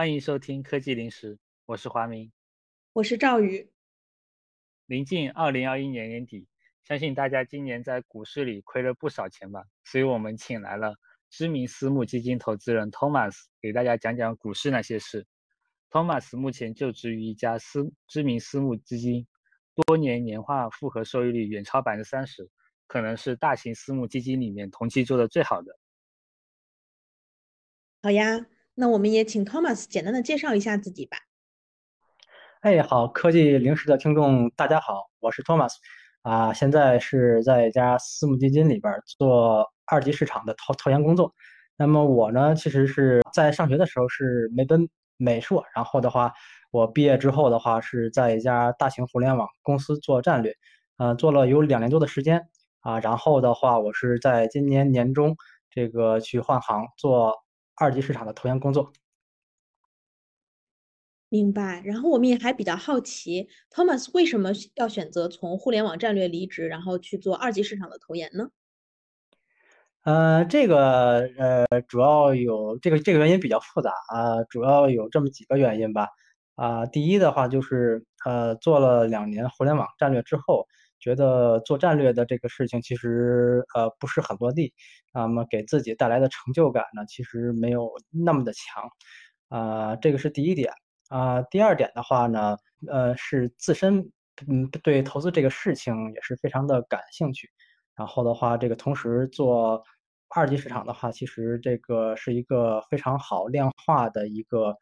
欢迎收听科技零食，我是华明，我是赵宇。临近二零二一年年底，相信大家今年在股市里亏了不少钱吧？所以我们请来了知名私募基金投资人 Thomas，给大家讲讲股市那些事。Thomas 目前就职于一家私知名私募基金，多年年化复合收益率远超百分之三十，可能是大型私募基金里面同期做的最好的。好呀。那我们也请 Thomas 简单的介绍一下自己吧。哎，好，科技零食的听众，大家好，我是 Thomas，啊，现在是在一家私募基金里边做二级市场的投投研工作。那么我呢，其实是在上学的时候是美本美硕，然后的话，我毕业之后的话是在一家大型互联网公司做战略，呃，做了有两年多的时间，啊，然后的话，我是在今年年中这个去换行做。二级市场的投研工作，明白。然后我们也还比较好奇，Thomas 为什么要选择从互联网战略离职，然后去做二级市场的投研呢？呃，这个呃，主要有这个这个原因比较复杂啊，主要有这么几个原因吧。啊，第一的话就是呃，做了两年互联网战略之后。觉得做战略的这个事情其实呃不是很落地，那么给自己带来的成就感呢，其实没有那么的强，啊，这个是第一点啊。第二点的话呢，呃，是自身嗯对投资这个事情也是非常的感兴趣，然后的话，这个同时做二级市场的话，其实这个是一个非常好量化的一个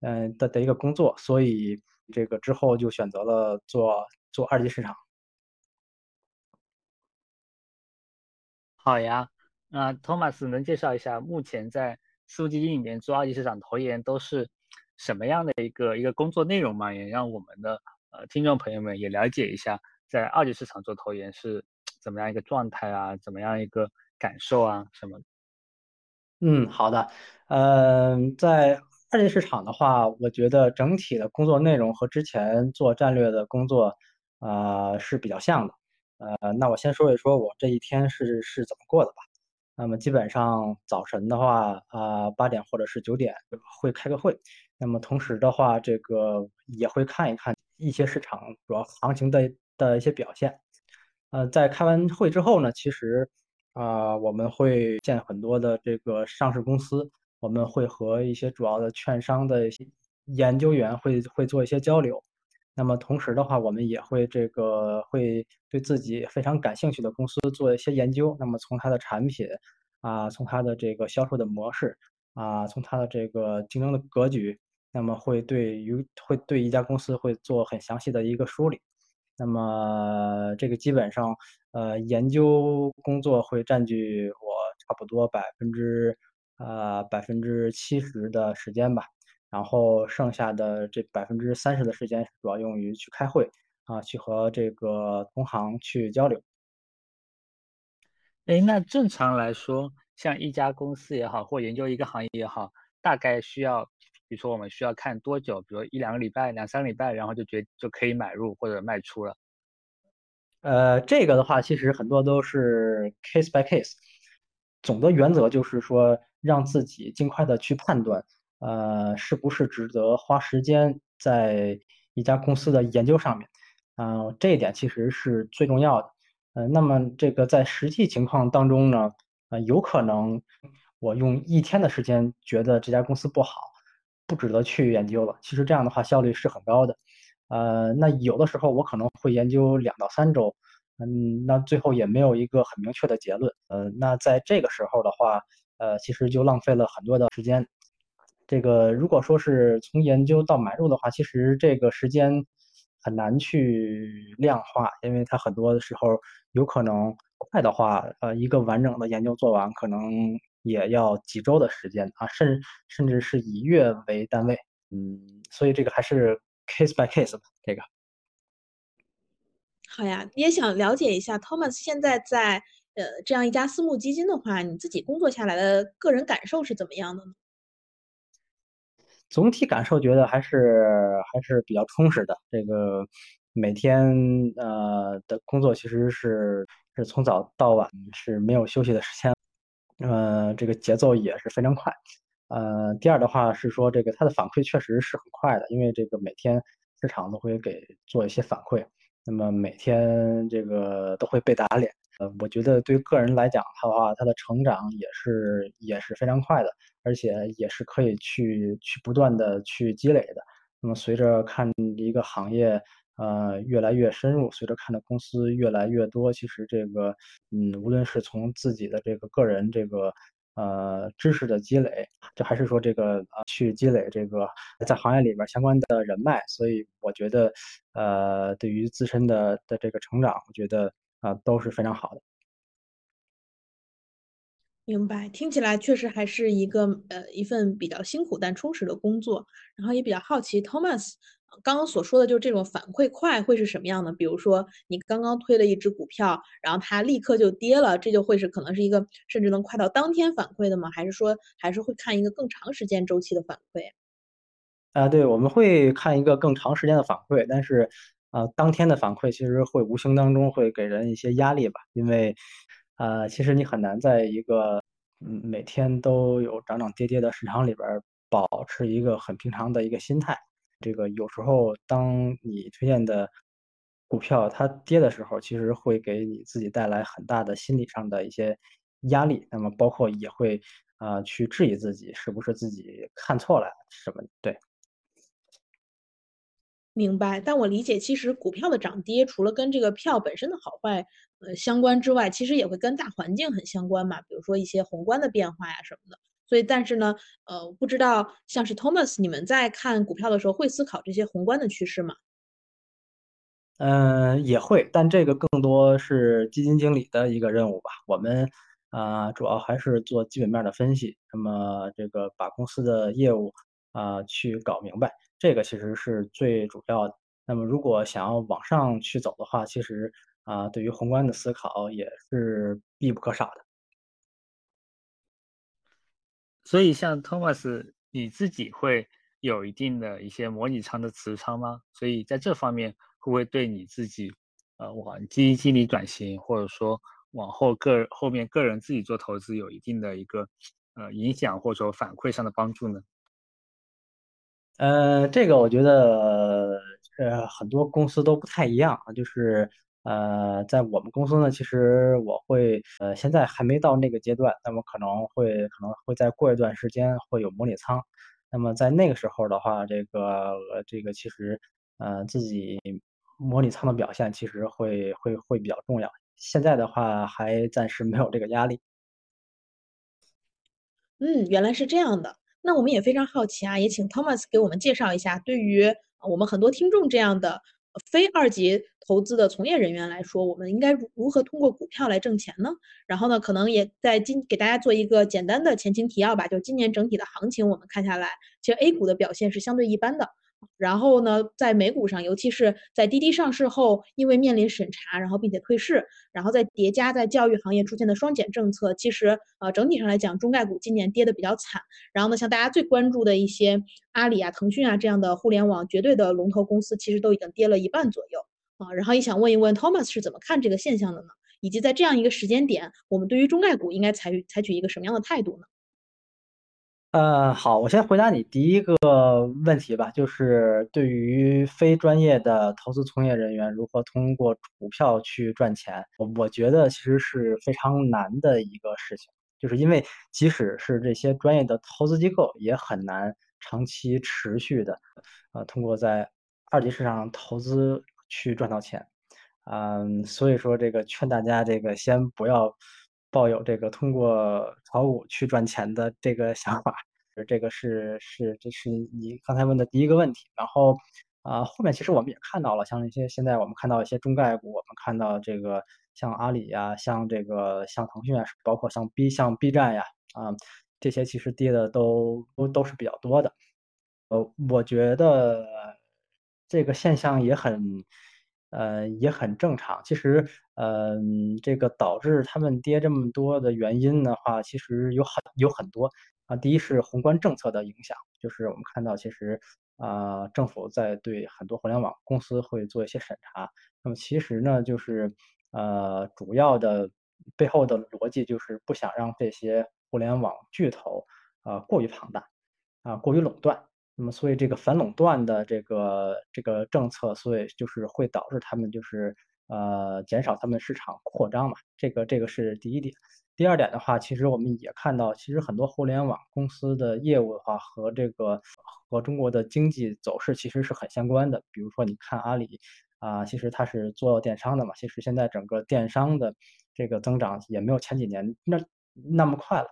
嗯的的一个工作，所以这个之后就选择了做做二级市场。好呀，那托马斯能介绍一下目前在私募基金里面做二级市场投研都是什么样的一个一个工作内容吗？也让我们的呃听众朋友们也了解一下，在二级市场做投研是怎么样一个状态啊，怎么样一个感受啊什么？嗯，好的，嗯，在二级市场的话，我觉得整体的工作内容和之前做战略的工作啊是比较像的。呃，那我先说一说我这一天是是怎么过的吧。那么基本上早晨的话，啊八点或者是九点会开个会。那么同时的话，这个也会看一看一些市场主要行情的的一些表现。呃，在开完会之后呢，其实啊我们会见很多的这个上市公司，我们会和一些主要的券商的一些研究员会会做一些交流。那么同时的话，我们也会这个会对自己非常感兴趣的公司做一些研究。那么从它的产品啊，从它的这个销售的模式啊，从它的这个竞争的格局，那么会对于会对一家公司会做很详细的一个梳理。那么这个基本上呃研究工作会占据我差不多百分之呃百分之七十的时间吧。然后剩下的这百分之三十的时间主要用于去开会啊，去和这个同行去交流。哎，那正常来说，像一家公司也好，或研究一个行业也好，大概需要，比如说我们需要看多久？比如一两个礼拜、两三个礼拜，然后就决就可以买入或者卖出了。呃，这个的话，其实很多都是 case by case。总的原则就是说，让自己尽快的去判断。呃，是不是值得花时间在一家公司的研究上面？嗯，这一点其实是最重要的。呃，那么这个在实际情况当中呢，呃，有可能我用一天的时间觉得这家公司不好，不值得去研究了。其实这样的话效率是很高的。呃，那有的时候我可能会研究两到三周，嗯，那最后也没有一个很明确的结论。呃，那在这个时候的话，呃，其实就浪费了很多的时间。这个如果说是从研究到买入的话，其实这个时间很难去量化，因为它很多的时候有可能快的话，呃，一个完整的研究做完可能也要几周的时间啊，甚甚至是以月为单位，嗯，所以这个还是 case by case 吧，这个。好呀，也想了解一下 Thomas 现在在呃这样一家私募基金的话，你自己工作下来的个人感受是怎么样的呢？总体感受觉得还是还是比较充实的。这个每天呃的工作其实是是从早到晚是没有休息的时间，呃，这个节奏也是非常快。呃，第二的话是说这个它的反馈确实是很快的，因为这个每天市场都会给做一些反馈，那么每天这个都会被打脸。呃，我觉得对个人来讲的话，他的成长也是也是非常快的，而且也是可以去去不断的去积累的。那么随着看一个行业呃越来越深入，随着看的公司越来越多，其实这个嗯，无论是从自己的这个个人这个呃知识的积累，这还是说这个呃去积累这个在行业里边相关的人脉，所以我觉得呃对于自身的的这个成长，我觉得。啊，都是非常好的。明白，听起来确实还是一个呃一份比较辛苦但充实的工作。然后也比较好奇，Thomas 刚刚所说的就是这种反馈快会是什么样的？比如说你刚刚推了一只股票，然后它立刻就跌了，这就会是可能是一个甚至能快到当天反馈的吗？还是说还是会看一个更长时间周期的反馈？啊，对，我们会看一个更长时间的反馈，但是。啊，当天的反馈其实会无形当中会给人一些压力吧，因为，呃，其实你很难在一个嗯每天都有涨涨跌跌的市场里边保持一个很平常的一个心态。这个有时候当你推荐的股票它跌的时候，其实会给你自己带来很大的心理上的一些压力。那么包括也会啊去质疑自己是不是自己看错了什么？对。明白，但我理解，其实股票的涨跌除了跟这个票本身的好坏呃相关之外，其实也会跟大环境很相关嘛，比如说一些宏观的变化呀什么的。所以，但是呢，呃，不知道像是 Thomas，你们在看股票的时候会思考这些宏观的趋势吗？嗯，也会，但这个更多是基金经理的一个任务吧。我们啊，主要还是做基本面的分析，那么这个把公司的业务啊去搞明白。这个其实是最主要的。那么，如果想要往上去走的话，其实啊，对于宏观的思考也是必不可少的。所以，像 Thomas，你自己会有一定的一些模拟仓的持仓吗？所以，在这方面会不会对你自己呃往基金经理转型，或者说往后个后面个人自己做投资有一定的一个呃影响，或者说反馈上的帮助呢？呃，这个我觉得，呃，很多公司都不太一样就是，呃，在我们公司呢，其实我会，呃，现在还没到那个阶段，那么可能会，可能会再过一段时间会有模拟仓，那么在那个时候的话，这个，这个其实，呃，自己模拟仓的表现其实会会会比较重要。现在的话，还暂时没有这个压力。嗯，原来是这样的。那我们也非常好奇啊，也请 Thomas 给我们介绍一下，对于我们很多听众这样的非二级投资的从业人员来说，我们应该如如何通过股票来挣钱呢？然后呢，可能也在今给大家做一个简单的前情提要吧，就今年整体的行情我们看下来，其实 A 股的表现是相对一般的。然后呢，在美股上，尤其是在滴滴上市后，因为面临审查，然后并且退市，然后再叠加在教育行业出现的双减政策，其实呃整体上来讲，中概股今年跌的比较惨。然后呢，像大家最关注的一些阿里啊、腾讯啊这样的互联网绝对的龙头公司，其实都已经跌了一半左右啊。然后也想问一问 Thomas 是怎么看这个现象的呢？以及在这样一个时间点，我们对于中概股应该采取采取一个什么样的态度呢？呃，好，我先回答你第一个问题吧，就是对于非专业的投资从业人员如何通过股票去赚钱，我我觉得其实是非常难的一个事情，就是因为即使是这些专业的投资机构，也很难长期持续的，呃，通过在二级市场投资去赚到钱，嗯，所以说这个劝大家这个先不要。抱有这个通过炒股去赚钱的这个想法，这个是是这是你刚才问的第一个问题。然后啊，后面其实我们也看到了，像一些现在我们看到一些中概股，我们看到这个像阿里呀，像这个像腾讯啊，包括像 B 像 B 站呀啊，这些其实跌的都都都是比较多的。呃，我觉得这个现象也很。呃，也很正常。其实，嗯，这个导致他们跌这么多的原因的话，其实有很有很多啊。第一是宏观政策的影响，就是我们看到，其实啊，政府在对很多互联网公司会做一些审查。那么其实呢，就是呃，主要的背后的逻辑就是不想让这些互联网巨头呃过于庞大，啊过于垄断。那么所以这个反垄断的这个这个政策，所以就是会导致他们就是呃减少他们市场扩张嘛。这个这个是第一点。第二点的话，其实我们也看到，其实很多互联网公司的业务的话，和这个和中国的经济走势其实是很相关的。比如说，你看阿里啊，其实它是做电商的嘛，其实现在整个电商的这个增长也没有前几年那那么快了。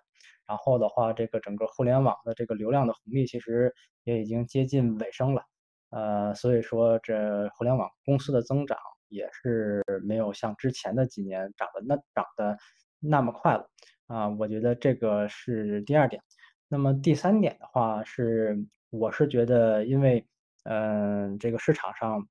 然后的话，这个整个互联网的这个流量的红利其实也已经接近尾声了。呃，所以说这互联网公司的增长也是没有像之前的几年涨的那涨的。那么快了啊！我觉得这个是第二点。那么第三点的话是，我是觉得，因为嗯，这个市场上，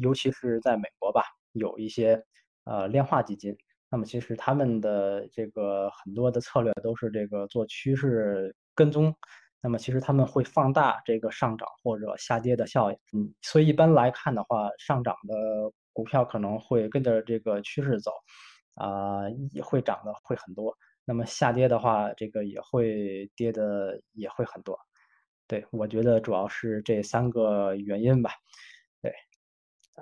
尤其是在美国吧，有一些呃量化基金。那么其实他们的这个很多的策略都是这个做趋势跟踪。那么其实他们会放大这个上涨或者下跌的效应。嗯，所以一般来看的话，上涨的股票可能会跟着这个趋势走。啊，也会涨的会很多，那么下跌的话，这个也会跌的也会很多。对我觉得主要是这三个原因吧。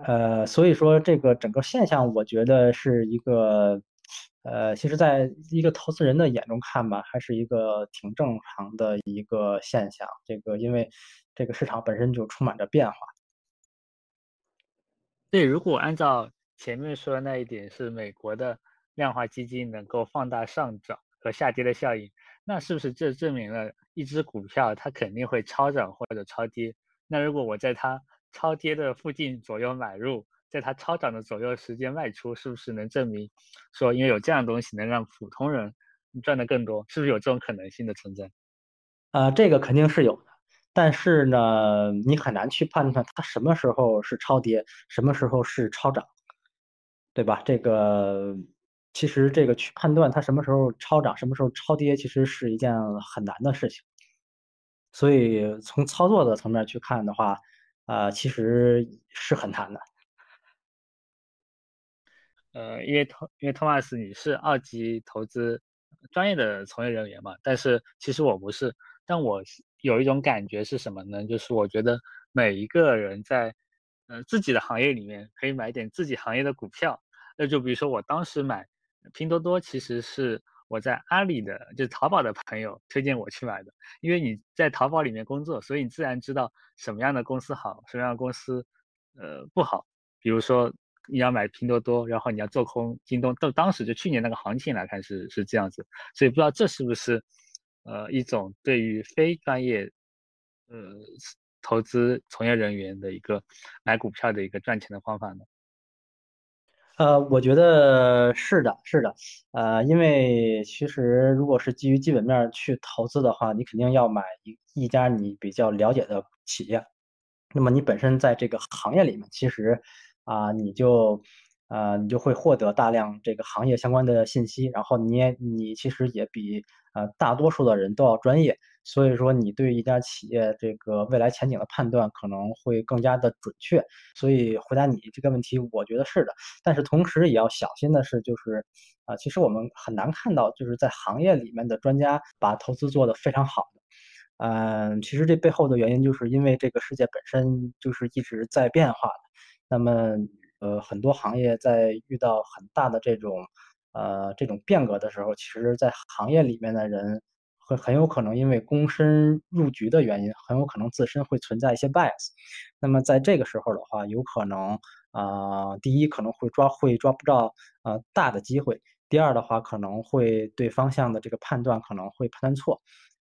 呃，所以说这个整个现象，我觉得是一个，呃，其实在一个投资人的眼中看吧，还是一个挺正常的一个现象。这个因为这个市场本身就充满着变化。对，如果按照前面说的那一点是美国的。量化基金能够放大上涨和下跌的效应，那是不是这证明了一只股票它肯定会超涨或者超跌？那如果我在它超跌的附近左右买入，在它超涨的左右时间卖出，是不是能证明说因为有这样的东西能让普通人赚的更多？是不是有这种可能性的存在？呃，这个肯定是有的，但是呢，你很难去判断它什么时候是超跌，什么时候是超涨，对吧？这个。其实这个去判断它什么时候超涨，什么时候超跌，其实是一件很难的事情。所以从操作的层面去看的话，啊，其实是很难的。呃，因为托因为托马斯你是二级投资专业的从业人员嘛，但是其实我不是。但我有一种感觉是什么呢？就是我觉得每一个人在呃自己的行业里面可以买点自己行业的股票。那就比如说我当时买。拼多多其实是我在阿里的，就是淘宝的朋友推荐我去买的。因为你在淘宝里面工作，所以你自然知道什么样的公司好，什么样的公司，呃不好。比如说你要买拼多多，然后你要做空京东，到当时就去年那个行情来看是是这样子。所以不知道这是不是，呃一种对于非专业，呃投资从业人员的一个买股票的一个赚钱的方法呢？呃，我觉得是的，是的，呃，因为其实如果是基于基本面去投资的话，你肯定要买一一家你比较了解的企业，那么你本身在这个行业里面，其实啊，你就呃，你就会获得大量这个行业相关的信息，然后你也你其实也比呃大多数的人都要专业。所以说，你对一家企业这个未来前景的判断可能会更加的准确。所以回答你这个问题，我觉得是的。但是同时也要小心的是，就是啊，其实我们很难看到就是在行业里面的专家把投资做得非常好的。嗯，其实这背后的原因就是因为这个世界本身就是一直在变化的。那么，呃，很多行业在遇到很大的这种呃这种变革的时候，其实在行业里面的人。会很有可能因为躬身入局的原因，很有可能自身会存在一些 bias。那么在这个时候的话，有可能啊，第一可能会抓会抓不到呃大的机会；第二的话，可能会对方向的这个判断可能会判断错。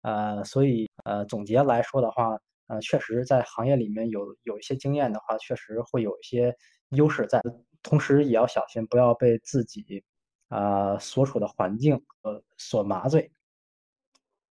呃，所以呃总结来说的话，呃确实在行业里面有有一些经验的话，确实会有一些优势在。同时也要小心，不要被自己啊所处的环境呃所麻醉。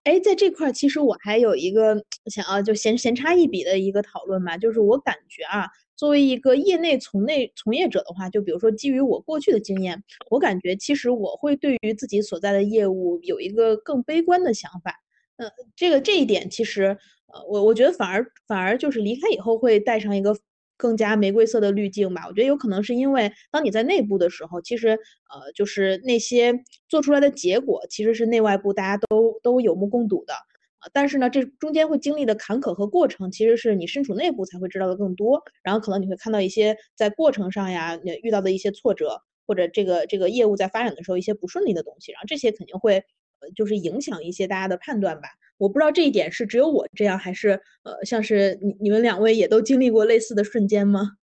哎，在这块儿，其实我还有一个想要就闲闲插一笔的一个讨论吧，就是我感觉啊，作为一个业内从内从业者的话，就比如说基于我过去的经验，我感觉其实我会对于自己所在的业务有一个更悲观的想法。呃，这个这一点其实，呃，我我觉得反而反而就是离开以后会带上一个。更加玫瑰色的滤镜吧，我觉得有可能是因为当你在内部的时候，其实呃就是那些做出来的结果其实是内外部大家都都有目共睹的，但是呢，这中间会经历的坎坷和过程，其实是你身处内部才会知道的更多。然后可能你会看到一些在过程上呀，遇到的一些挫折，或者这个这个业务在发展的时候一些不顺利的东西，然后这些肯定会就是影响一些大家的判断吧。我不知道这一点是只有我这样，还是呃像是你你们两位也都经历过类似的瞬间吗？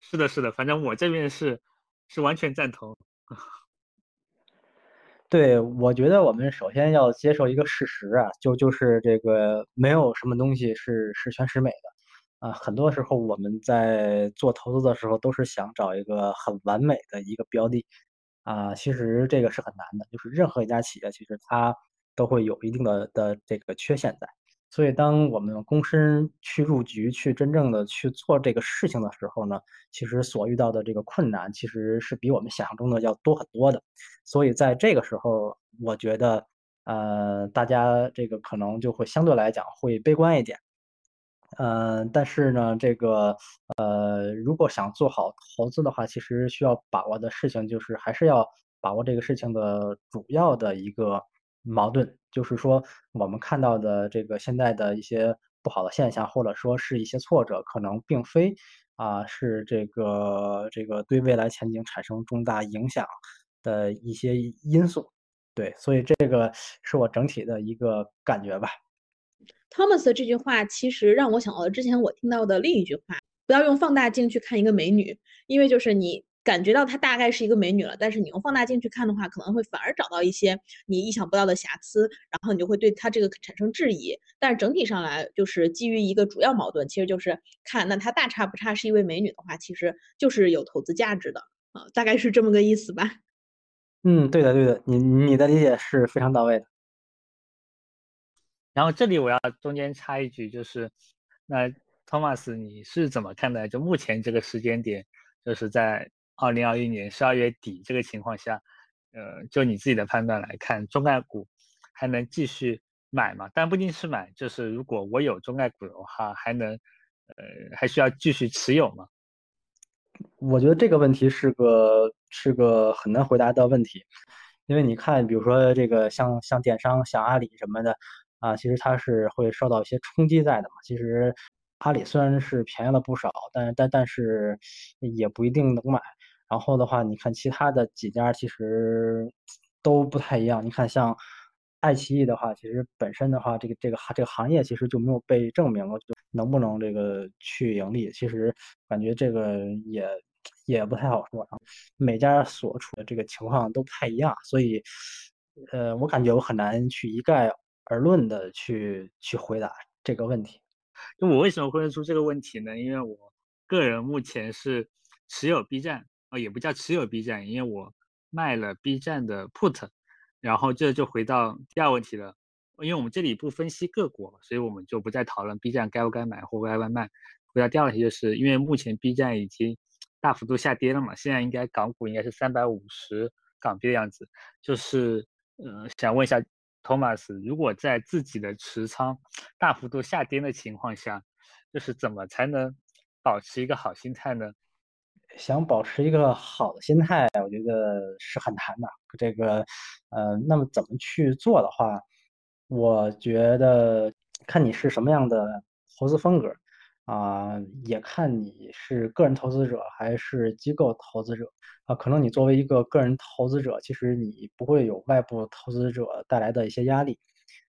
是的，是的，反正我这边是是完全赞同。对，我觉得我们首先要接受一个事实啊，就就是这个没有什么东西是十全十美的啊。很多时候我们在做投资的时候，都是想找一个很完美的一个标的啊。其实这个是很难的，就是任何一家企业，其实它都会有一定的的这个缺陷在。所以，当我们躬身去入局，去真正的去做这个事情的时候呢，其实所遇到的这个困难，其实是比我们想象中的要多很多的。所以，在这个时候，我觉得，呃，大家这个可能就会相对来讲会悲观一点。嗯，但是呢，这个，呃，如果想做好投资的话，其实需要把握的事情就是还是要把握这个事情的主要的一个。矛盾就是说，我们看到的这个现在的一些不好的现象，或者说是一些挫折，可能并非啊是这个这个对未来前景产生重大影响的一些因素。对，所以这个是我整体的一个感觉吧。Thomas 的这句话其实让我想到了之前我听到的另一句话：不要用放大镜去看一个美女，因为就是你。感觉到她大概是一个美女了，但是你用放大镜去看的话，可能会反而找到一些你意想不到的瑕疵，然后你就会对她这个产生质疑。但是整体上来，就是基于一个主要矛盾，其实就是看那她大差不差是一位美女的话，其实就是有投资价值的啊，大概是这么个意思吧。嗯，对的，对的，你你的理解是非常到位的。然后这里我要中间插一句，就是那 Thomas，你是怎么看待就目前这个时间点，就是在。二零二一年十二月底这个情况下，呃，就你自己的判断来看，中概股还能继续买吗？但不一定是买，就是如果我有中概股的话，还能，呃，还需要继续持有吗？我觉得这个问题是个是个很难回答的问题，因为你看，比如说这个像像电商、像阿里什么的啊，其实它是会受到一些冲击在的嘛。其实阿里虽然是便宜了不少，但但但是也不一定能买。然后的话，你看其他的几家其实都不太一样。你看像爱奇艺的话，其实本身的话，这个这个这个行业其实就没有被证明了，就能不能这个去盈利。其实感觉这个也也不太好说。然后每家所处的这个情况都不太一样，所以呃，我感觉我很难去一概而论的去去回答这个问题。那我为什么会问出这个问题呢？因为我个人目前是持有 B 站。哦，也不叫持有 B 站，因为我卖了 B 站的 put，然后这就回到第二问题了，因为我们这里不分析个股，所以我们就不再讨论 B 站该不该买或该不该卖。回到第二问题，就是因为目前 B 站已经大幅度下跌了嘛，现在应该港股应该是三百五十港币的样子，就是呃想问一下 Thomas，如果在自己的持仓大幅度下跌的情况下，就是怎么才能保持一个好心态呢？想保持一个好的心态，我觉得是很难的。这个，呃，那么怎么去做的话，我觉得看你是什么样的投资风格，啊，也看你是个人投资者还是机构投资者啊。可能你作为一个个人投资者，其实你不会有外部投资者带来的一些压力，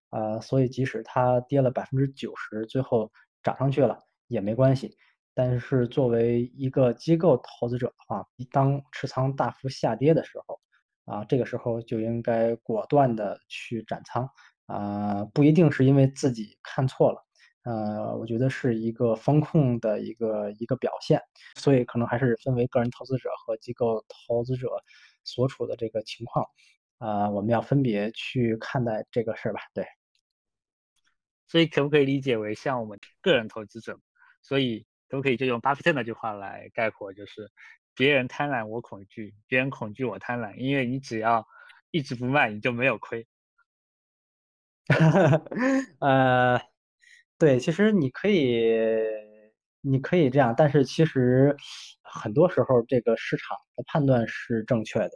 啊，所以即使它跌了百分之九十，最后涨上去了也没关系。但是作为一个机构投资者的话，当持仓大幅下跌的时候，啊，这个时候就应该果断的去斩仓，啊，不一定是因为自己看错了，呃，我觉得是一个风控的一个一个表现，所以可能还是分为个人投资者和机构投资者所处的这个情况，呃，我们要分别去看待这个事儿吧，对。所以可不可以理解为像我们个人投资者，所以？可不可以就用巴菲特那句话来概括，就是别人贪婪我恐惧，别人恐惧我贪婪，因为你只要一直不卖，你就没有亏。呃，对，其实你可以，你可以这样，但是其实很多时候这个市场的判断是正确的。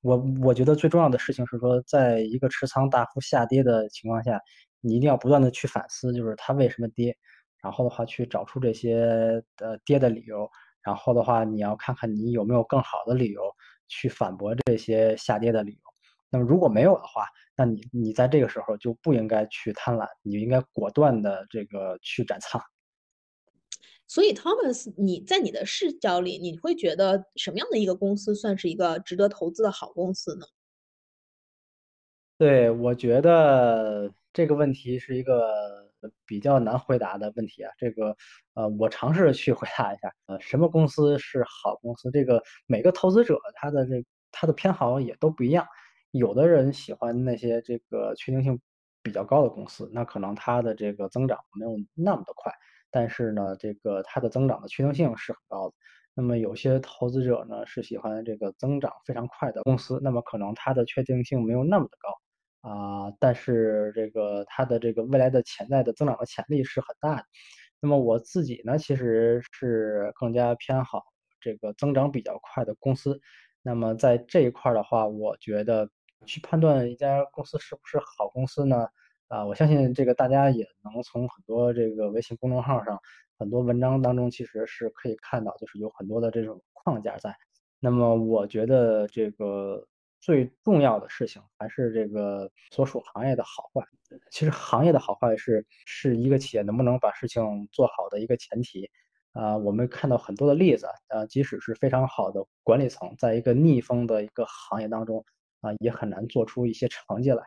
我我觉得最重要的事情是说，在一个持仓大幅下跌的情况下，你一定要不断的去反思，就是它为什么跌，然后的话去找出这些呃跌的理由，然后的话你要看看你有没有更好的理由去反驳这些下跌的理由。那么如果没有的话，那你你在这个时候就不应该去贪婪，你应该果断的这个去斩仓。所以，Thomas，你在你的视角里，你会觉得什么样的一个公司算是一个值得投资的好公司呢？对，我觉得这个问题是一个比较难回答的问题啊。这个，呃，我尝试去回答一下。呃，什么公司是好公司？这个每个投资者他的这他的偏好也都不一样。有的人喜欢那些这个确定性比较高的公司，那可能它的这个增长没有那么的快。但是呢，这个它的增长的确定性是很高的。那么有些投资者呢是喜欢这个增长非常快的公司，那么可能它的确定性没有那么的高啊，但是这个它的这个未来的潜在的增长的潜力是很大的。那么我自己呢其实是更加偏好这个增长比较快的公司。那么在这一块的话，我觉得去判断一家公司是不是好公司呢？啊，我相信这个大家也能从很多这个微信公众号上很多文章当中，其实是可以看到，就是有很多的这种框架在。那么我觉得这个最重要的事情还是这个所属行业的好坏。其实行业的好坏是是一个企业能不能把事情做好的一个前提。啊，我们看到很多的例子，啊，即使是非常好的管理层，在一个逆风的一个行业当中，啊，也很难做出一些成绩来。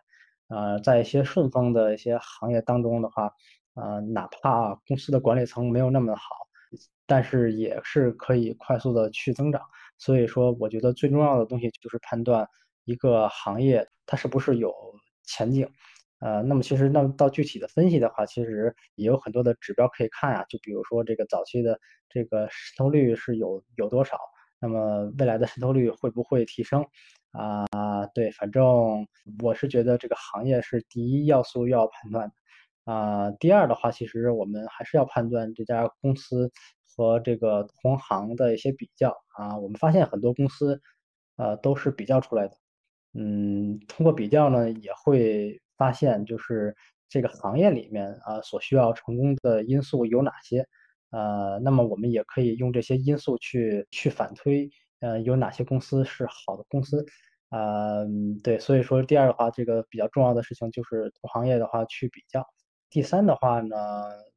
呃，在一些顺风的一些行业当中的话，呃，哪怕公司的管理层没有那么好，但是也是可以快速的去增长。所以说，我觉得最重要的东西就是判断一个行业它是不是有前景。呃，那么其实那到具体的分析的话，其实也有很多的指标可以看啊。就比如说这个早期的这个渗透率是有有多少，那么未来的渗透率会不会提升？啊，对，反正我是觉得这个行业是第一要素要判断的，啊，第二的话，其实我们还是要判断这家公司和这个同行的一些比较啊。我们发现很多公司，呃，都是比较出来的，嗯，通过比较呢，也会发现就是这个行业里面啊，所需要成功的因素有哪些，呃，那么我们也可以用这些因素去去反推。呃，有哪些公司是好的公司？啊，对，所以说第二的话，这个比较重要的事情就是同行业的话去比较。第三的话呢，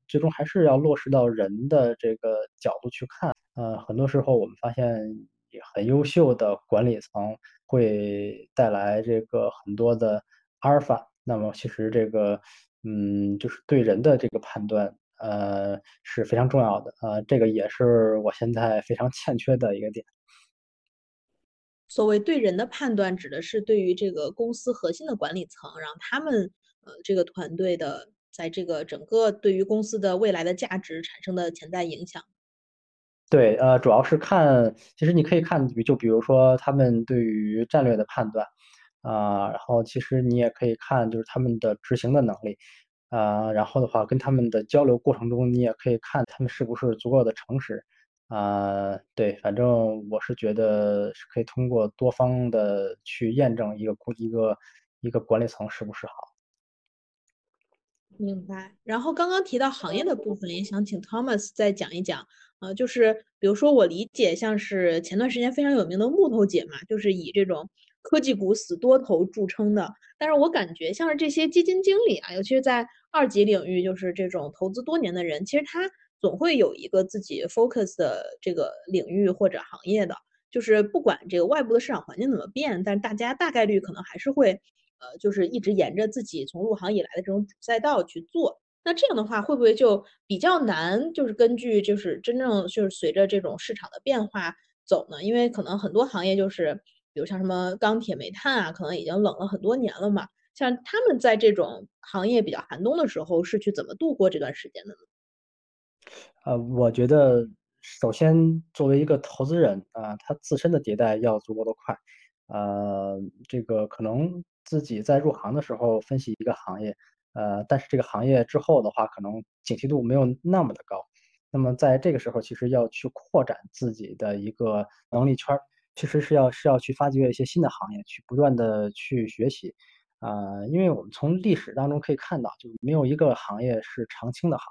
最终还是要落实到人的这个角度去看。呃，很多时候我们发现很优秀的管理层会带来这个很多的阿尔法。那么其实这个，嗯，就是对人的这个判断，呃，是非常重要的。呃，这个也是我现在非常欠缺的一个点。所谓对人的判断，指的是对于这个公司核心的管理层，让他们呃这个团队的在这个整个对于公司的未来的价值产生的潜在影响。对，呃，主要是看，其实你可以看，就比如说他们对于战略的判断，啊，然后其实你也可以看，就是他们的执行的能力，啊，然后的话跟他们的交流过程中，你也可以看他们是不是足够的诚实。啊，对，反正我是觉得是可以通过多方的去验证一个一个一个管理层是不是好。明白。然后刚刚提到行业的部分，也想请 Thomas 再讲一讲。呃，就是比如说我理解，像是前段时间非常有名的木头姐嘛，就是以这种科技股死多头著称的。但是我感觉像是这些基金经理啊，尤其是在二级领域，就是这种投资多年的人，其实他。总会有一个自己 focus 的这个领域或者行业的，就是不管这个外部的市场环境怎么变，但大家大概率可能还是会，呃，就是一直沿着自己从入行以来的这种主赛道去做。那这样的话，会不会就比较难，就是根据就是真正就是随着这种市场的变化走呢？因为可能很多行业就是，比如像什么钢铁、煤炭啊，可能已经冷了很多年了嘛。像他们在这种行业比较寒冬的时候，是去怎么度过这段时间的呢？呃，我觉得首先作为一个投资人啊，他自身的迭代要足够的快。呃，这个可能自己在入行的时候分析一个行业，呃，但是这个行业之后的话，可能警惕度没有那么的高。那么在这个时候，其实要去扩展自己的一个能力圈，其实是要是要去发掘一些新的行业，去不断的去学习。啊，因为我们从历史当中可以看到，就没有一个行业是长青的行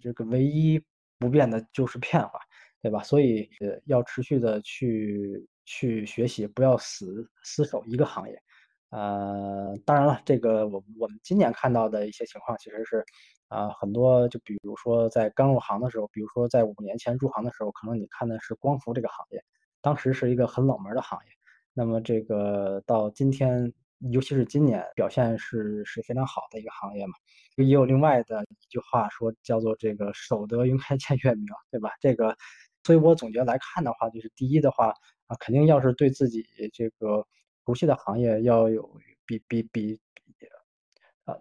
业，这个唯一不变的就是变化，对吧？所以呃，要持续的去去学习，不要死死守一个行业。呃，当然了，这个我我们今年看到的一些情况，其实是啊，很多就比如说在刚入行的时候，比如说在五年前入行的时候，可能你看的是光伏这个行业，当时是一个很冷门的行业，那么这个到今天。尤其是今年表现是是非常好的一个行业嘛，也有另外的一句话说叫做这个守得云开见月明，对吧？这个，所以我总结来看的话，就是第一的话啊，肯定要是对自己这个熟悉的行业要有比比比比啊，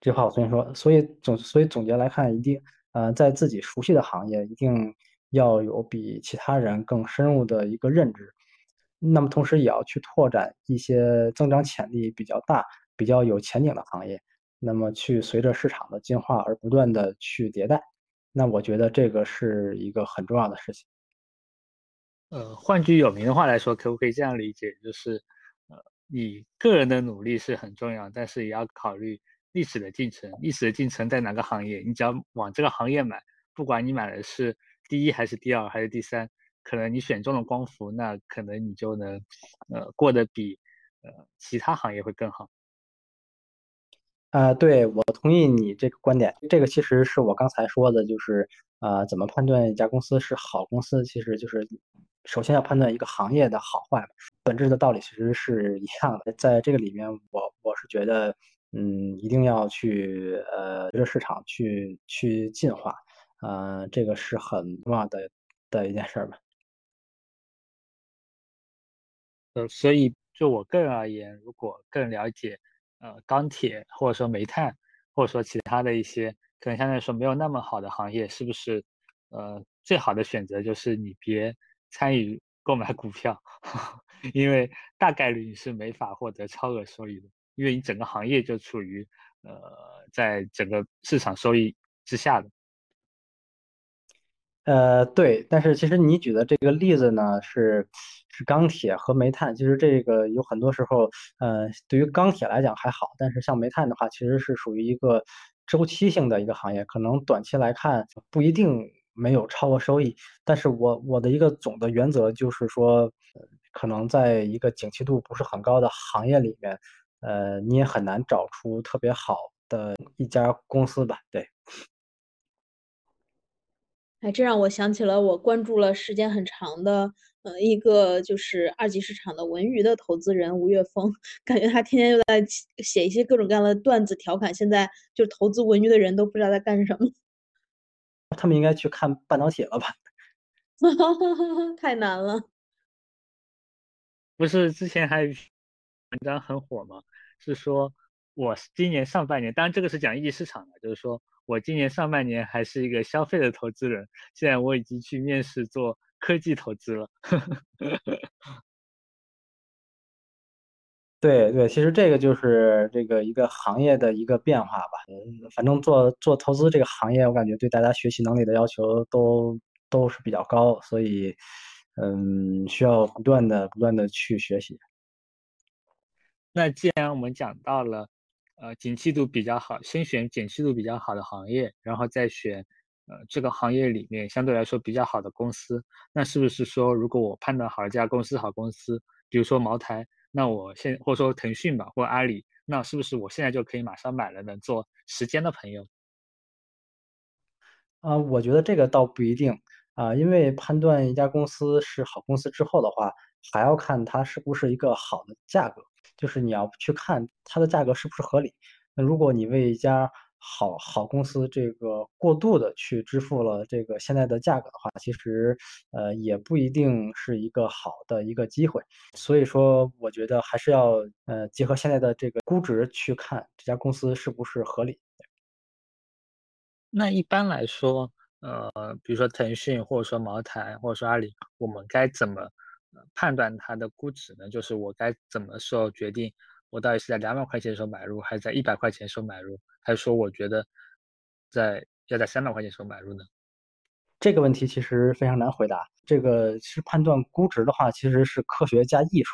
这话我先说，所以总所以总结来看，一定呃在自己熟悉的行业一定要有比其他人更深入的一个认知。那么同时也要去拓展一些增长潜力比较大、比较有前景的行业，那么去随着市场的进化而不断的去迭代，那我觉得这个是一个很重要的事情。呃，换句有名的话来说，可不可以这样理解？就是，呃，你个人的努力是很重要，但是也要考虑历史的进程。历史的进程在哪个行业，你只要往这个行业买，不管你买的是第一还是第二还是第三。可能你选中了光伏，那可能你就能，呃，过得比，呃，其他行业会更好。啊，对，我同意你这个观点。这个其实是我刚才说的，就是，啊，怎么判断一家公司是好公司，其实就是首先要判断一个行业的好坏。本质的道理其实是一样的。在这个里面，我我是觉得，嗯，一定要去，呃，随着市场去去进化，呃，这个是很重要的的一件事儿吧。呃，所以就我个人而言，如果更了解，呃，钢铁或者说煤炭，或者说其他的一些可能相对来说没有那么好的行业，是不是，呃，最好的选择就是你别参与购买股票，因为大概率你是没法获得超额收益的，因为你整个行业就处于，呃，在整个市场收益之下的。呃，对，但是其实你举的这个例子呢，是是钢铁和煤炭。其实这个有很多时候，呃，对于钢铁来讲还好，但是像煤炭的话，其实是属于一个周期性的一个行业，可能短期来看不一定没有超额收益。但是我我的一个总的原则就是说，可能在一个景气度不是很高的行业里面，呃，你也很难找出特别好的一家公司吧？对。哎，这让我想起了我关注了时间很长的，呃，一个就是二级市场的文娱的投资人吴岳峰，感觉他天天就在写一些各种各样的段子调侃，现在就投资文娱的人都不知道在干什么。他们应该去看半导体了吧？太难了。不是之前还有文章很火吗？是说我今年上半年，当然这个是讲一级市场的，就是说。我今年上半年还是一个消费的投资人，现在我已经去面试做科技投资了。对对，其实这个就是这个一个行业的一个变化吧。嗯，反正做做投资这个行业，我感觉对大家学习能力的要求都都是比较高，所以嗯，需要不断的不断的去学习。那既然我们讲到了。呃，景气度比较好，先选景气度比较好的行业，然后再选，呃，这个行业里面相对来说比较好的公司。那是不是说，如果我判断好一家公司好公司，比如说茅台，那我现或者说腾讯吧，或阿里，那是不是我现在就可以马上买了呢？做时间的朋友？啊，我觉得这个倒不一定啊，因为判断一家公司是好公司之后的话，还要看它是不是一个好的价格。就是你要去看它的价格是不是合理。那如果你为一家好好公司这个过度的去支付了这个现在的价格的话，其实呃也不一定是一个好的一个机会。所以说，我觉得还是要呃结合现在的这个估值去看这家公司是不是合理。那一般来说，呃，比如说腾讯，或者说茅台，或者说阿里，我们该怎么？判断它的估值呢，就是我该怎么时候决定，我到底是在两百块钱的时候买入，还是在一百块钱的时候买入，还是说我觉得在要在三百块钱时候买入呢？这个问题其实非常难回答。这个是判断估值的话，其实是科学加艺术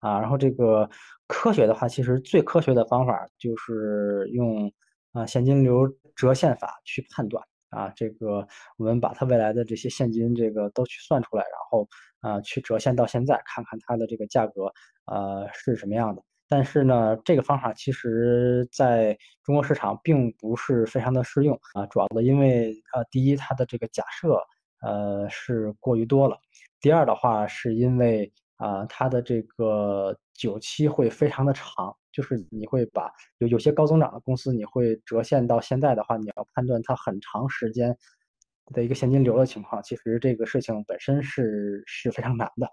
啊。然后这个科学的话，其实最科学的方法就是用啊现金流折现法去判断啊，这个我们把它未来的这些现金这个都去算出来，然后啊去折现到现在，看看它的这个价格呃是什么样的。但是呢，这个方法其实在中国市场并不是非常的适用啊，主要的因为呃第一它的这个假设呃是过于多了，第二的话是因为。啊，它的这个久期会非常的长，就是你会把有有些高增长的公司，你会折现到现在的话，你要判断它很长时间的一个现金流的情况，其实这个事情本身是是非常难的。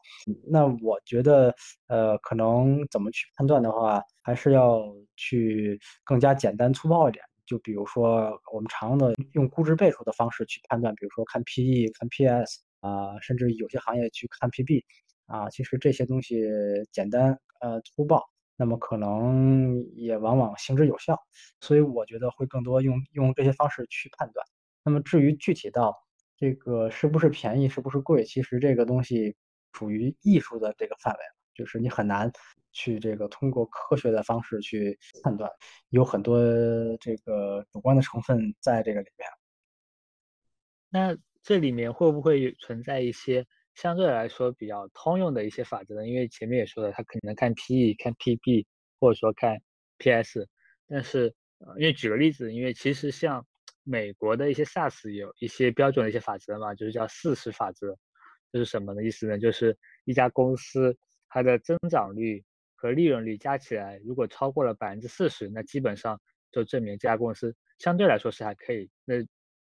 那我觉得，呃，可能怎么去判断的话，还是要去更加简单粗暴一点，就比如说我们常用的用估值倍数的方式去判断，比如说看 PE、看 PS 啊，甚至有些行业去看 PB。啊，其实这些东西简单呃粗暴，那么可能也往往行之有效，所以我觉得会更多用用这些方式去判断。那么至于具体到这个是不是便宜，是不是贵，其实这个东西属于艺术的这个范围，就是你很难去这个通过科学的方式去判断，有很多这个主观的成分在这个里面。那这里面会不会存在一些？相对来说比较通用的一些法则呢，因为前面也说了，他可能看 PE、看 PB，或者说看 PS。但是，呃，因为举个例子，因为其实像美国的一些 SaaS 有一些标准的一些法则嘛，就是叫四十法则。这是什么的意思呢？就是一家公司它的增长率和利润率加起来，如果超过了百分之四十，那基本上就证明这家公司相对来说是还可以。那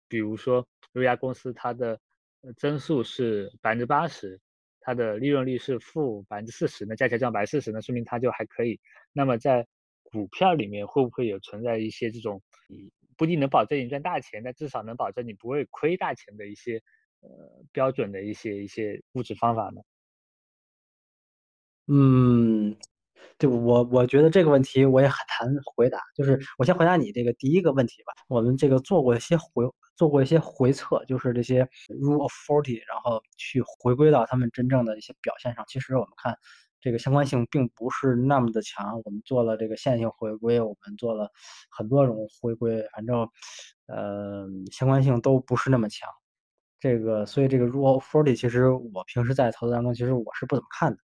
比如说，如一家公司它的增速是百分之八十，它的利润率是负百分之四十，那加起来这样百分之四十，那说明它就还可以。那么在股票里面会不会有存在一些这种，不一定能保证你赚大钱，但至少能保证你不会亏大钱的一些呃标准的一些一些估值方法呢？嗯。对我，我觉得这个问题我也很难回答。就是我先回答你这个第一个问题吧。我们这个做过一些回，做过一些回测，就是这些 rule of forty，然后去回归到他们真正的一些表现上。其实我们看这个相关性并不是那么的强。我们做了这个线性回归，我们做了很多种回归，反正呃相关性都不是那么强。这个所以这个 rule forty，其实我平时在投资当中，其实我是不怎么看的。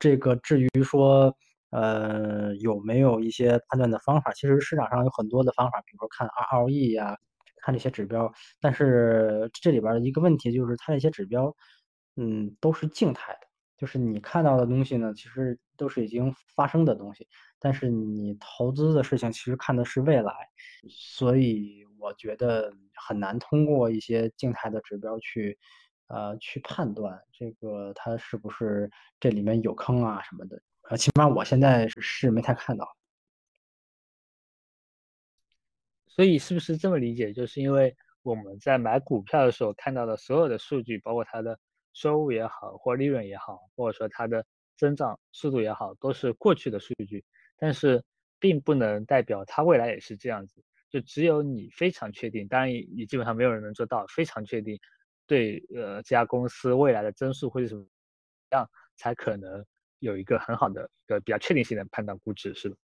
这个至于说，呃，有没有一些判断的方法？其实市场上有很多的方法，比如说看 ROE 呀，看这些指标。但是这里边的一个问题就是，它这些指标，嗯，都是静态的，就是你看到的东西呢，其实都是已经发生的东西。但是你投资的事情，其实看的是未来，所以我觉得很难通过一些静态的指标去。呃，去判断这个它是不是这里面有坑啊什么的，呃，起码我现在是没太看到。所以是不是这么理解？就是因为我们在买股票的时候看到的所有的数据，包括它的收入也好，或利润也好，或者说它的增长速度也好，都是过去的数据，但是并不能代表它未来也是这样子。就只有你非常确定，当然也基本上没有人能做到非常确定。对，呃，这家公司未来的增速会是什么样，才可能有一个很好的、一个比较确定性的判断估值，是吧？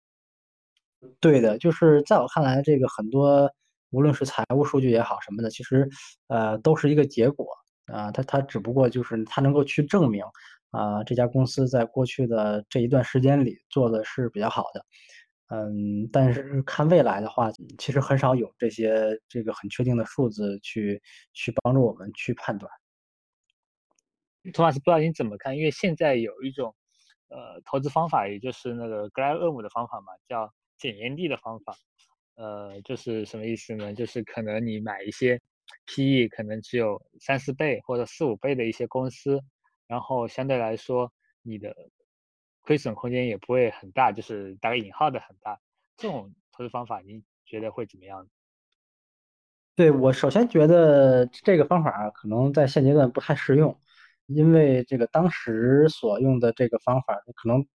对的，就是在我看来，这个很多无论是财务数据也好什么的，其实呃都是一个结果啊，它它只不过就是它能够去证明啊这家公司在过去的这一段时间里做的是比较好的。嗯，但是看未来的话，其实很少有这些这个很确定的数字去去帮助我们去判断。托马斯，不知道你怎么看？因为现在有一种呃投资方法，也就是那个格莱厄姆的方法嘛，叫检验地的方法。呃，就是什么意思呢？就是可能你买一些 PE 可能只有三四倍或者四五倍的一些公司，然后相对来说你的。亏损空间也不会很大，就是打个引号的很大。这种投资方法，您觉得会怎么样？对我首先觉得这个方法可能在现阶段不太适用，因为这个当时所用的这个方法可能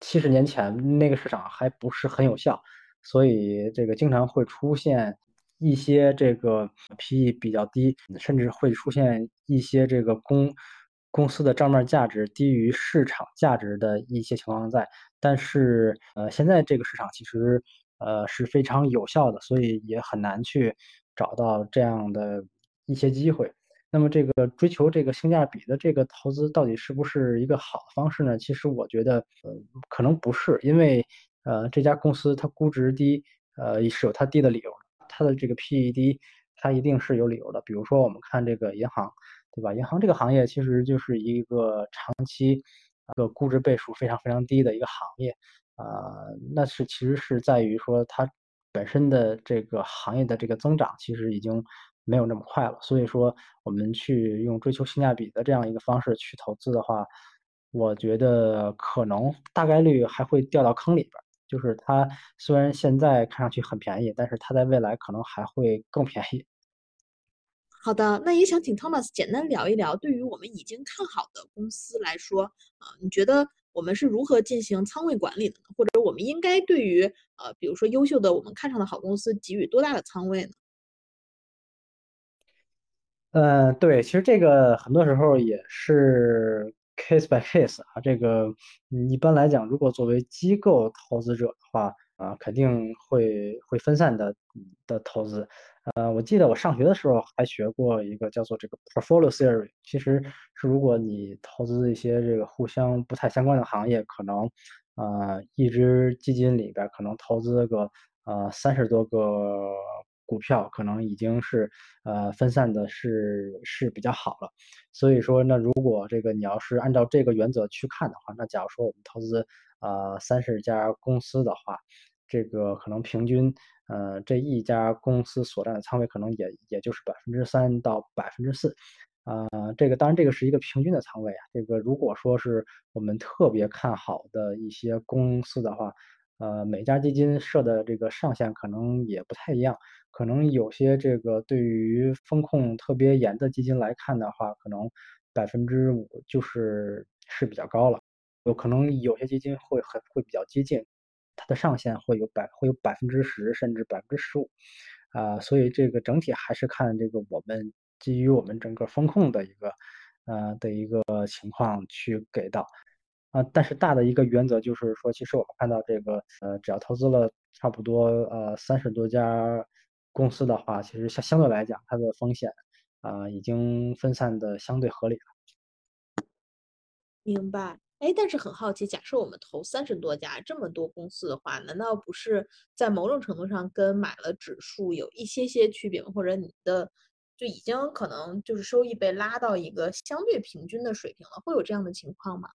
七十年前那个市场还不是很有效，所以这个经常会出现一些这个 PE 比较低，甚至会出现一些这个公。公司的账面价值低于市场价值的一些情况在，但是呃，现在这个市场其实呃是非常有效的，所以也很难去找到这样的一些机会。那么这个追求这个性价比的这个投资到底是不是一个好的方式呢？其实我觉得呃可能不是，因为呃这家公司它估值低，呃是有它低的理由，它的这个 PE 低，它一定是有理由的。比如说我们看这个银行，对吧？银行这个行业其实就是一个长期一个估值倍数非常非常低的一个行业，啊，那是其实是在于说它本身的这个行业的这个增长其实已经。没有那么快了，所以说我们去用追求性价比的这样一个方式去投资的话，我觉得可能大概率还会掉到坑里边。就是它虽然现在看上去很便宜，但是它在未来可能还会更便宜。好的，那也想请 Thomas 简单聊一聊，对于我们已经看好的公司来说，啊，你觉得我们是如何进行仓位管理的呢？或者我们应该对于呃，比如说优秀的我们看上的好公司给予多大的仓位呢？呃，对，其实这个很多时候也是 case by case 啊。这个一般来讲，如果作为机构投资者的话，啊，肯定会会分散的的投资。呃，我记得我上学的时候还学过一个叫做这个 portfolio theory，其实是如果你投资一些这个互相不太相关的行业，可能呃一只基金里边可能投资个呃三十多个。股票可能已经是呃分散的是是比较好了，所以说那如果这个你要是按照这个原则去看的话，那假如说我们投资呃三十家公司的话，这个可能平均呃这一家公司所占的仓位可能也也就是百分之三到百分之四，啊这个当然这个是一个平均的仓位啊，这个如果说是我们特别看好的一些公司的话。呃，每家基金设的这个上限可能也不太一样，可能有些这个对于风控特别严的基金来看的话，可能百分之五就是是比较高了，有可能有些基金会很会比较接近，它的上限会有百会有百分之十甚至百分之十五，啊，所以这个整体还是看这个我们基于我们整个风控的一个呃的一个情况去给到。啊，但是大的一个原则就是说，其实我们看到这个，呃，只要投资了差不多呃三十多家公司的话，其实相相对来讲，它的风险啊已经分散的相对合理了。明白。哎，但是很好奇，假设我们投三十多家这么多公司的话，难道不是在某种程度上跟买了指数有一些些区别？或者你的就已经可能就是收益被拉到一个相对平均的水平了？会有这样的情况吗？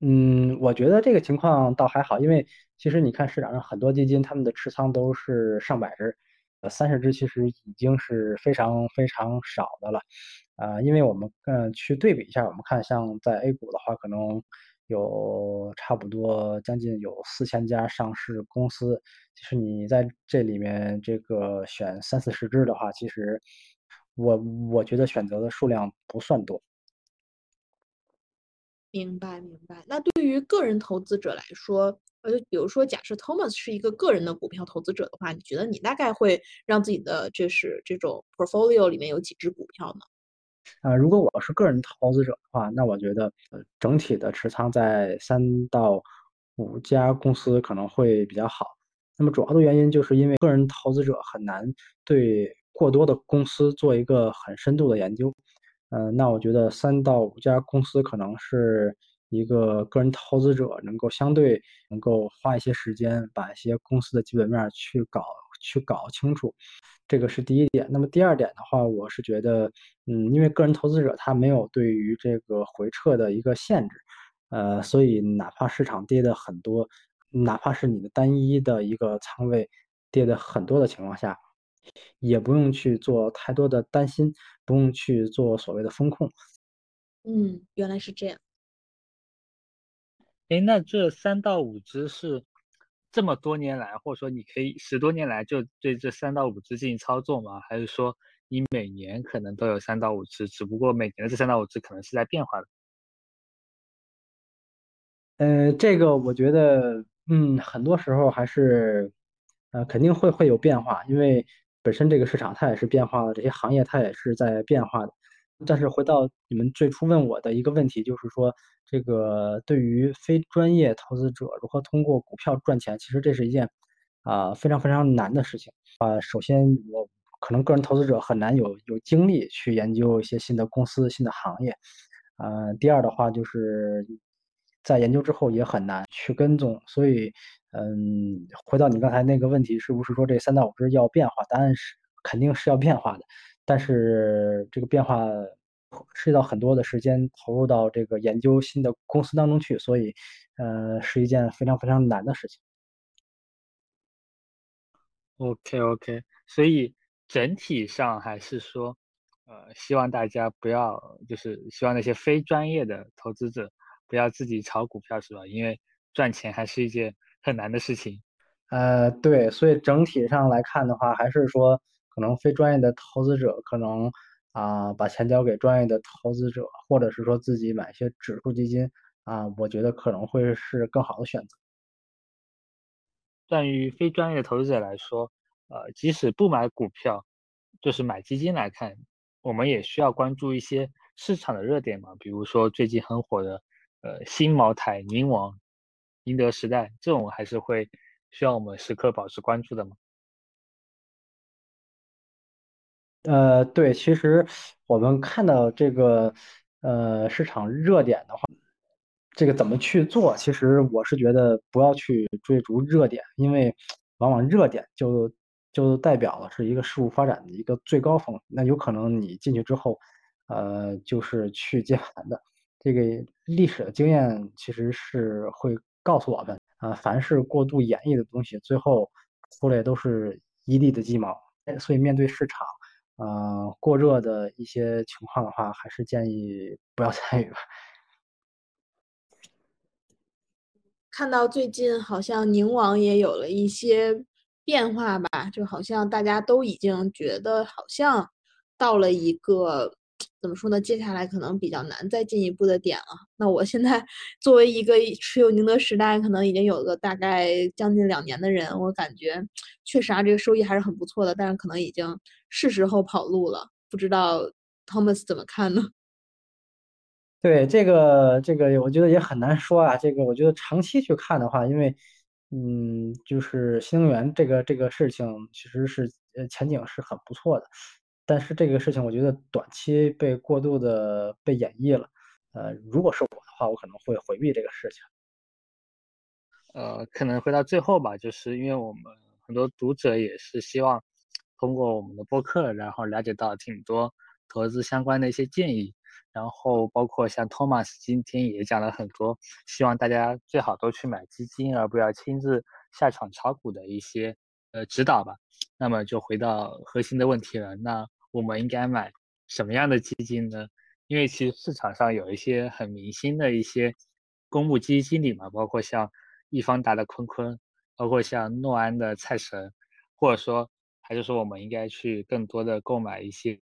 嗯，我觉得这个情况倒还好，因为其实你看市场上很多基金，他们的持仓都是上百只，呃，三十只其实已经是非常非常少的了，啊，因为我们嗯去对比一下，我们看像在 A 股的话，可能有差不多将近有四千家上市公司，其实你在这里面这个选三四十只的话，其实我我觉得选择的数量不算多。明白明白。那对于个人投资者来说，呃，比如说假设 Thomas 是一个个人的股票投资者的话，你觉得你大概会让自己的就是这种 portfolio 里面有几只股票呢？啊，如果我是个人投资者的话，那我觉得呃整体的持仓在三到五家公司可能会比较好。那么主要的原因就是因为个人投资者很难对过多的公司做一个很深度的研究。嗯，那我觉得三到五家公司可能是一个个人投资者能够相对能够花一些时间，把一些公司的基本面去搞去搞清楚，这个是第一点。那么第二点的话，我是觉得，嗯，因为个人投资者他没有对于这个回撤的一个限制，呃，所以哪怕市场跌的很多，哪怕是你的单一的一个仓位跌的很多的情况下。也不用去做太多的担心，不用去做所谓的风控。嗯，原来是这样。哎，那这三到五只是这么多年来，或者说你可以十多年来就对这三到五只进行操作吗？还是说你每年可能都有三到五只，只不过每年的这三到五只可能是在变化的？呃，这个我觉得，嗯，很多时候还是，呃，肯定会会有变化，因为。本身这个市场它也是变化的，这些行业它也是在变化的。但是回到你们最初问我的一个问题，就是说这个对于非专业投资者如何通过股票赚钱，其实这是一件啊非常非常难的事情啊。首先，我可能个人投资者很难有有精力去研究一些新的公司、新的行业。呃，第二的话就是在研究之后也很难去跟踪。所以，嗯，回到你刚才那个问题，是不是说这三到五只要变化？答案是肯定是要变化的。但是这个变化涉及到很多的时间投入到这个研究新的公司当中去，所以呃是一件非常非常难的事情。OK OK，所以整体上还是说，呃，希望大家不要，就是希望那些非专业的投资者不要自己炒股票，是吧？因为赚钱还是一件很难的事情。呃，对，所以整体上来看的话，还是说。可能非专业的投资者可能啊把钱交给专业的投资者，或者是说自己买一些指数基金啊，我觉得可能会是更好的选择。对于非专业的投资者来说，呃，即使不买股票，就是买基金来看，我们也需要关注一些市场的热点嘛，比如说最近很火的呃新茅台、宁王、宁德时代这种，还是会需要我们时刻保持关注的嘛。呃，对，其实我们看到这个呃市场热点的话，这个怎么去做？其实我是觉得不要去追逐热点，因为往往热点就就代表了是一个事物发展的一个最高峰，那有可能你进去之后，呃，就是去接盘的。这个历史的经验其实是会告诉我们，啊，凡是过度演绎的东西，最后出来都是一地的鸡毛。所以面对市场。呃，过热的一些情况的话，还是建议不要参与吧。看到最近好像宁王也有了一些变化吧，就好像大家都已经觉得好像到了一个怎么说呢？接下来可能比较难再进一步的点了。那我现在作为一个持有宁德时代可能已经有个大概将近两年的人，我感觉确实啊，这个收益还是很不错的，但是可能已经。是时候跑路了，不知道 Thomas 怎么看呢？对这个，这个我觉得也很难说啊。这个我觉得长期去看的话，因为，嗯，就是新能源这个这个事情其实是呃前景是很不错的，但是这个事情我觉得短期被过度的被演绎了。呃，如果是我的话，我可能会回避这个事情。呃，可能回到最后吧，就是因为我们很多读者也是希望。通过我们的播客，然后了解到挺多投资相关的一些建议，然后包括像 Thomas 今天也讲了很多，希望大家最好都去买基金，而不要亲自下场炒股的一些呃指导吧。那么就回到核心的问题了，那我们应该买什么样的基金呢？因为其实市场上有一些很明星的一些公募基金经理嘛，包括像易方达的坤坤，包括像诺安的蔡神，或者说。还是说我们应该去更多的购买一些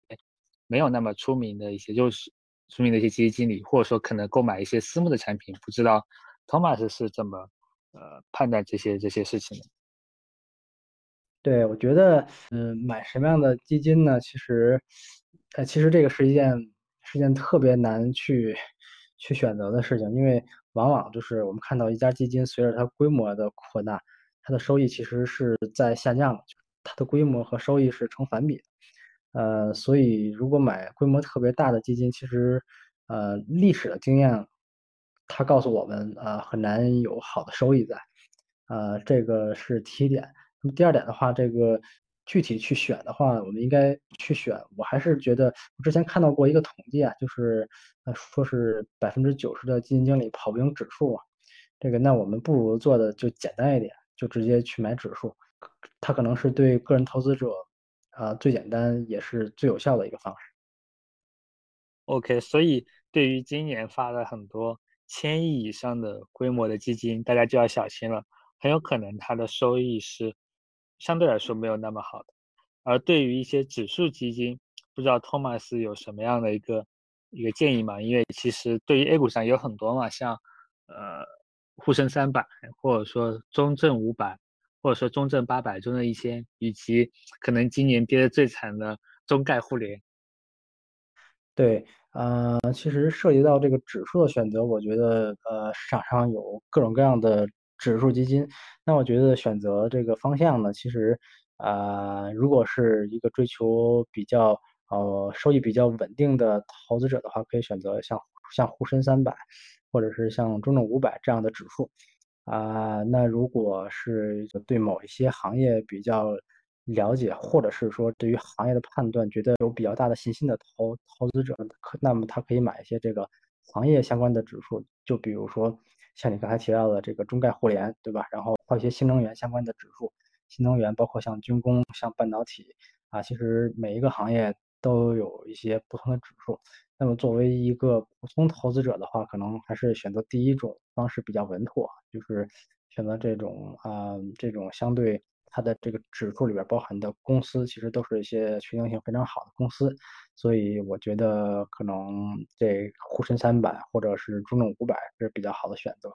没有那么出名的一些，就是出名的一些基金经理，或者说可能购买一些私募的产品？不知道 Thomas 是怎么呃判断这些这些事情的？对，我觉得嗯，买什么样的基金呢？其实呃，其实这个是一件是一件特别难去去选择的事情，因为往往就是我们看到一家基金随着它规模的扩大，它的收益其实是在下降的。它的规模和收益是成反比的，呃，所以如果买规模特别大的基金，其实，呃，历史的经验，它告诉我们，呃，很难有好的收益在，呃，这个是第一点。那么第二点的话，这个具体去选的话，我们应该去选。我还是觉得，我之前看到过一个统计啊，就是呃，说是百分之九十的基金经理跑不赢指数啊，这个那我们不如做的就简单一点，就直接去买指数。它可能是对个人投资者，啊，最简单也是最有效的一个方式。OK，所以对于今年发了很多千亿以上的规模的基金，大家就要小心了，很有可能它的收益是相对来说没有那么好的。而对于一些指数基金，不知道托马斯有什么样的一个一个建议吗？因为其实对于 A 股上有很多嘛，像呃沪深三百或者说中证五百。或者说中证八百、中证一千，以及可能今年跌的最惨的中概互联。对，呃，其实涉及到这个指数的选择，我觉得呃市场上有各种各样的指数基金。那我觉得选择这个方向呢，其实啊，如果是一个追求比较呃收益比较稳定的投资者的话，可以选择像像沪深三百，或者是像中证五百这样的指数。啊，那如果是对某一些行业比较了解，或者是说对于行业的判断觉得有比较大的信心的投投资者，可那么他可以买一些这个行业相关的指数，就比如说像你刚才提到的这个中概互联，对吧？然后还有一些新能源相关的指数，新能源包括像军工、像半导体啊，其实每一个行业都有一些不同的指数。那么作为一个普通投资者的话，可能还是选择第一种方式比较稳妥，就是选择这种啊这种相对它的这个指数里边包含的公司，其实都是一些确定性非常好的公司，所以我觉得可能这沪深三百或者是中证五百是比较好的选择。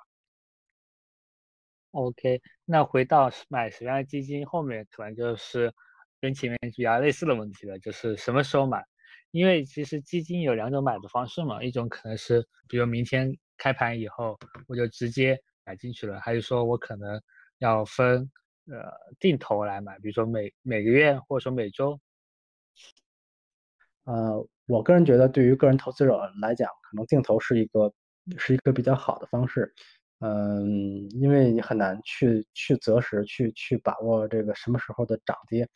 OK，那回到买什么样的基金后面，可能就是跟前面比较类似的问题了，就是什么时候买。因为其实基金有两种买的方式嘛，一种可能是比如明天开盘以后我就直接买进去了，还是说我可能要分呃定投来买，比如说每每个月或者说每周。呃，我个人觉得对于个人投资者来讲，可能定投是一个是一个比较好的方式。嗯，因为你很难去去择时去去把握这个什么时候的涨跌，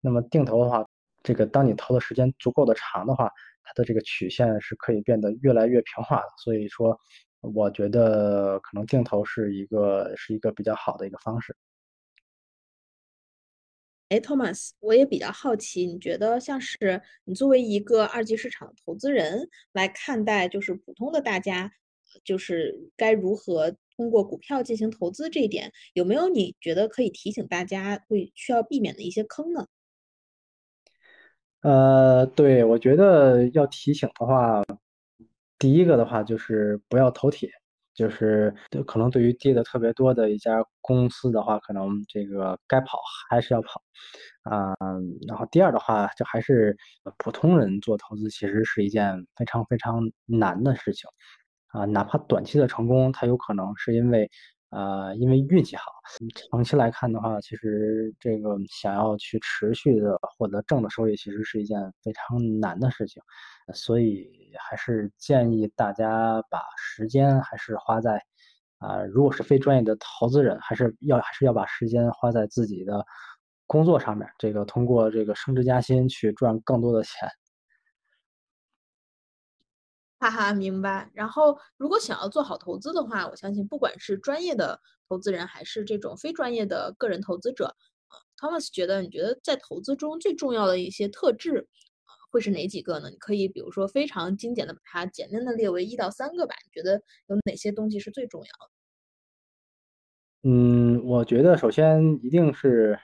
那么定投的话。这个当你投的时间足够的长的话，它的这个曲线是可以变得越来越平滑的。所以说，我觉得可能定投是一个是一个比较好的一个方式。哎，Thomas，我也比较好奇，你觉得像是你作为一个二级市场投资人来看待，就是普通的大家，就是该如何通过股票进行投资这一点，有没有你觉得可以提醒大家会需要避免的一些坑呢？呃，对，我觉得要提醒的话，第一个的话就是不要投铁，就是可能对于跌的特别多的一家公司的话，可能这个该跑还是要跑，啊，然后第二的话，就还是普通人做投资其实是一件非常非常难的事情，啊，哪怕短期的成功，它有可能是因为。啊，因为运气好，长期来看的话，其实这个想要去持续的获得正的收益，其实是一件非常难的事情，所以还是建议大家把时间还是花在，啊，如果是非专业的投资人，还是要还是要把时间花在自己的工作上面，这个通过这个升职加薪去赚更多的钱。哈哈，明白。然后，如果想要做好投资的话，我相信不管是专业的投资人，还是这种非专业的个人投资者，，Thomas 觉得，你觉得在投资中最重要的一些特质，会是哪几个呢？你可以比如说非常精简的把它简单的列为一到三个吧。你觉得有哪些东西是最重要的？嗯，我觉得首先一定是，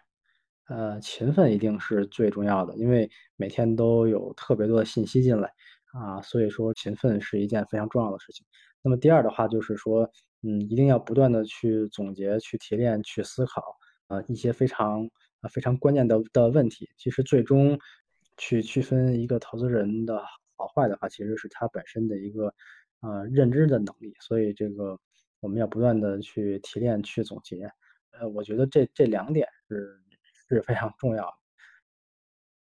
呃，勤奋一定是最重要的，因为每天都有特别多的信息进来。啊，所以说勤奋是一件非常重要的事情。那么第二的话就是说，嗯，一定要不断的去总结、去提炼、去思考，呃，一些非常啊非常关键的的问题。其实最终去区分一个投资人的好坏的话，其实是他本身的一个呃认知的能力。所以这个我们要不断的去提炼、去总结。呃，我觉得这这两点是是非常重要的。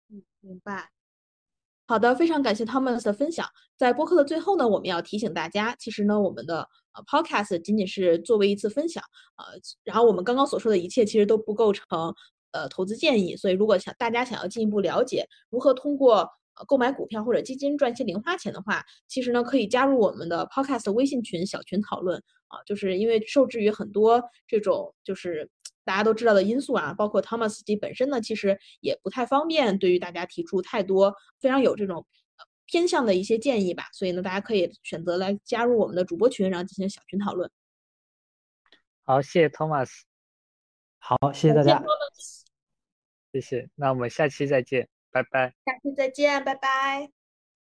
嗯，明白。好的，非常感谢 Thomas 的分享。在播客的最后呢，我们要提醒大家，其实呢，我们的呃 Podcast 仅仅是作为一次分享，呃，然后我们刚刚所说的一切其实都不构成呃投资建议。所以，如果想大家想要进一步了解如何通过呃购买股票或者基金赚些零花钱的话，其实呢，可以加入我们的 Podcast 微信群小群讨论啊，就是因为受制于很多这种就是。大家都知道的因素啊，包括 Thomas 自己本身呢，其实也不太方便对于大家提出太多非常有这种偏向的一些建议吧。所以呢，大家可以选择来加入我们的主播群，然后进行小群讨论。好，谢谢 Thomas。好，谢谢大家。谢谢，那我们下期再见，拜拜。下期再见，拜拜。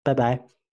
拜拜。